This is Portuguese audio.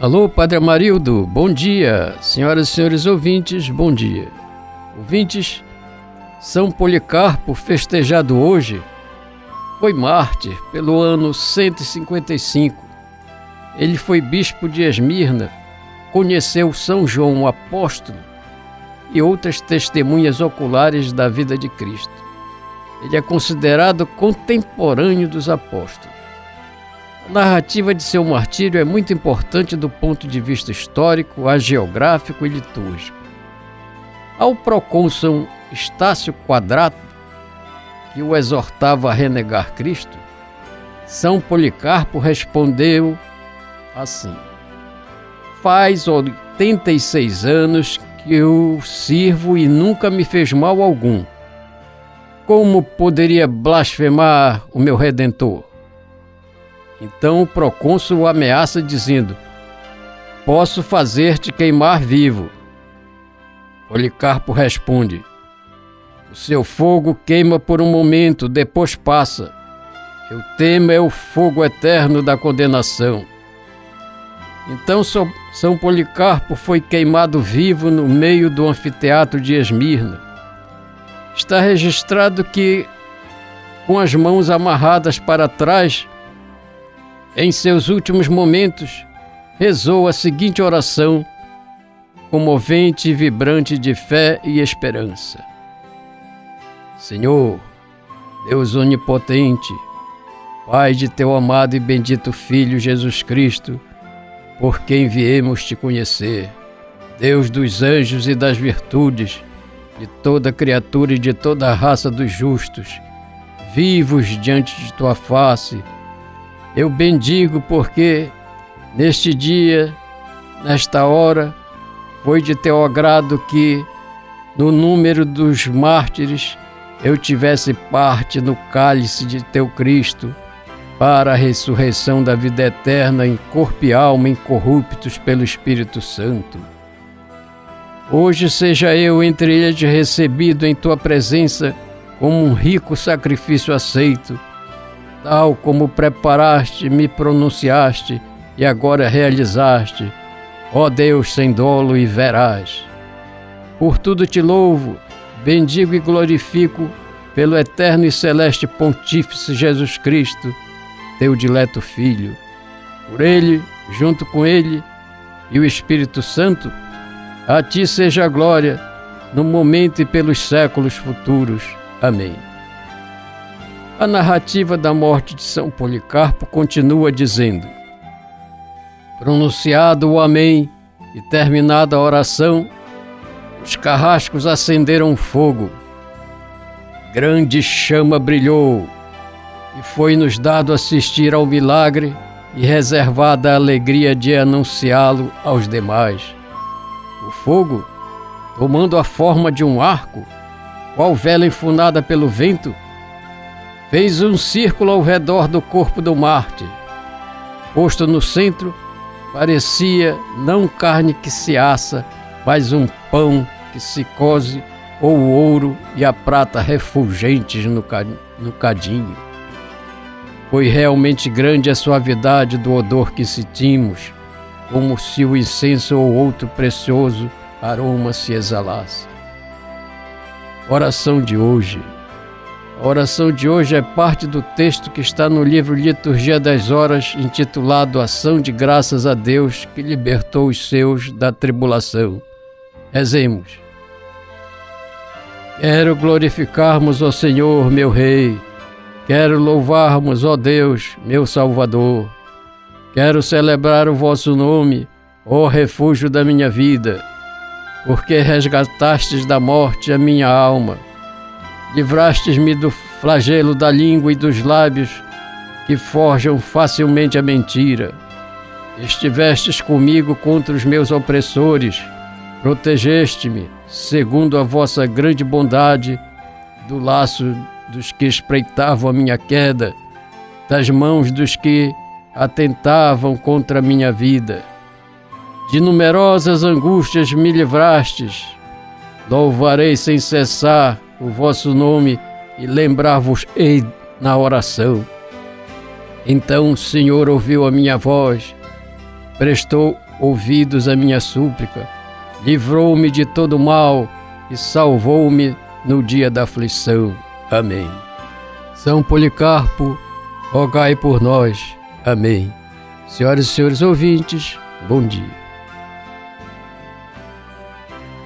Alô, Padre Amarildo, bom dia. Senhoras e senhores ouvintes, bom dia. Ouvintes, São Policarpo, festejado hoje, foi mártir pelo ano 155. Ele foi bispo de Esmirna, conheceu São João Apóstolo e outras testemunhas oculares da vida de Cristo. Ele é considerado contemporâneo dos apóstolos. A narrativa de seu martírio é muito importante do ponto de vista histórico, geográfico e litúrgico. Ao procônsul Estácio Quadrato, que o exortava a renegar Cristo, São Policarpo respondeu assim: Faz 86 anos que eu sirvo e nunca me fez mal algum. Como poderia blasfemar o meu redentor? Então o procônsul o ameaça dizendo: Posso fazer-te queimar vivo. Policarpo responde: O seu fogo queima por um momento, depois passa. Eu temo é o fogo eterno da condenação. Então São Policarpo foi queimado vivo no meio do anfiteatro de Esmirna. Está registrado que, com as mãos amarradas para trás, em seus últimos momentos, rezou a seguinte oração, comovente e vibrante de fé e esperança: Senhor, Deus onipotente, Pai de teu amado e bendito Filho Jesus Cristo, por quem viemos te conhecer, Deus dos anjos e das virtudes, de toda criatura e de toda a raça dos justos, vivos diante de tua face, eu bendigo porque neste dia, nesta hora, foi de teu agrado que, no número dos mártires, eu tivesse parte no cálice de teu Cristo, para a ressurreição da vida eterna em corpo e alma incorruptos pelo Espírito Santo. Hoje seja eu entre eles recebido em tua presença como um rico sacrifício aceito tal como preparaste, me pronunciaste e agora realizaste, ó Deus sem dolo e verás. Por tudo te louvo, bendigo e glorifico pelo eterno e celeste Pontífice Jesus Cristo, teu dileto Filho. Por ele, junto com ele e o Espírito Santo, a ti seja a glória, no momento e pelos séculos futuros. Amém. A narrativa da morte de São Policarpo continua dizendo: Pronunciado o Amém e terminada a oração, os carrascos acenderam fogo. Grande chama brilhou e foi-nos dado assistir ao milagre e reservada a alegria de anunciá-lo aos demais. O fogo, tomando a forma de um arco, qual vela enfunada pelo vento, fez um círculo ao redor do corpo do Marte. Posto no centro, parecia não carne que se assa, mas um pão que se cose, ou o ouro e a prata refulgentes no, no cadinho. Foi realmente grande a suavidade do odor que sentimos, como se o incenso ou outro precioso aroma se exalasse. Oração de hoje. A oração de hoje é parte do texto que está no livro Liturgia das Horas, intitulado Ação de Graças a Deus que libertou os seus da tribulação. Rezemos. Quero glorificarmos ao Senhor, meu Rei. Quero louvarmos, ó Deus, meu Salvador. Quero celebrar o vosso nome, ó refúgio da minha vida, porque resgatastes da morte a minha alma Livrastes-me do flagelo da língua e dos lábios que forjam facilmente a mentira. Estivestes comigo contra os meus opressores, protegeste-me, segundo a vossa grande bondade, do laço dos que espreitavam a minha queda, das mãos dos que atentavam contra a minha vida. De numerosas angústias me livrastes, louvarei sem cessar o vosso nome e lembrar-vos-ei na oração. Então o Senhor ouviu a minha voz, prestou ouvidos à minha súplica, livrou-me de todo mal e salvou-me no dia da aflição. Amém. São Policarpo, rogai por nós. Amém. Senhoras e senhores ouvintes, bom dia.